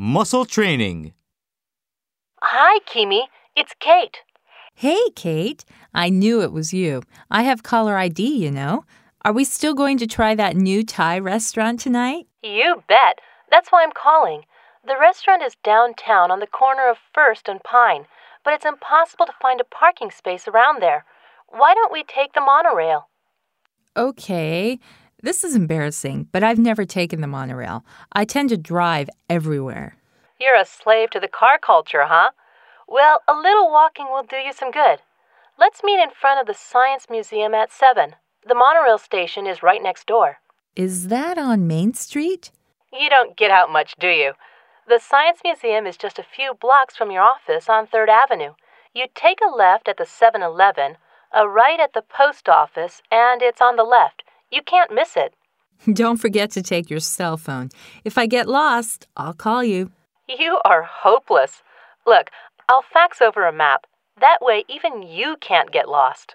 Muscle Training. Hi, Kimi. It's Kate. Hey, Kate. I knew it was you. I have caller ID, you know. Are we still going to try that new Thai restaurant tonight? You bet. That's why I'm calling. The restaurant is downtown on the corner of First and Pine, but it's impossible to find a parking space around there. Why don't we take the monorail? Okay. This is embarrassing, but I've never taken the monorail. I tend to drive everywhere. You're a slave to the car culture, huh? Well, a little walking will do you some good. Let's meet in front of the Science Museum at 7. The monorail station is right next door. Is that on Main Street? You don't get out much, do you? The Science Museum is just a few blocks from your office on 3rd Avenue. You take a left at the 7 Eleven, a right at the post office, and it's on the left. You can't miss it. Don't forget to take your cell phone. If I get lost, I'll call you. You are hopeless. Look, I'll fax over a map. That way, even you can't get lost.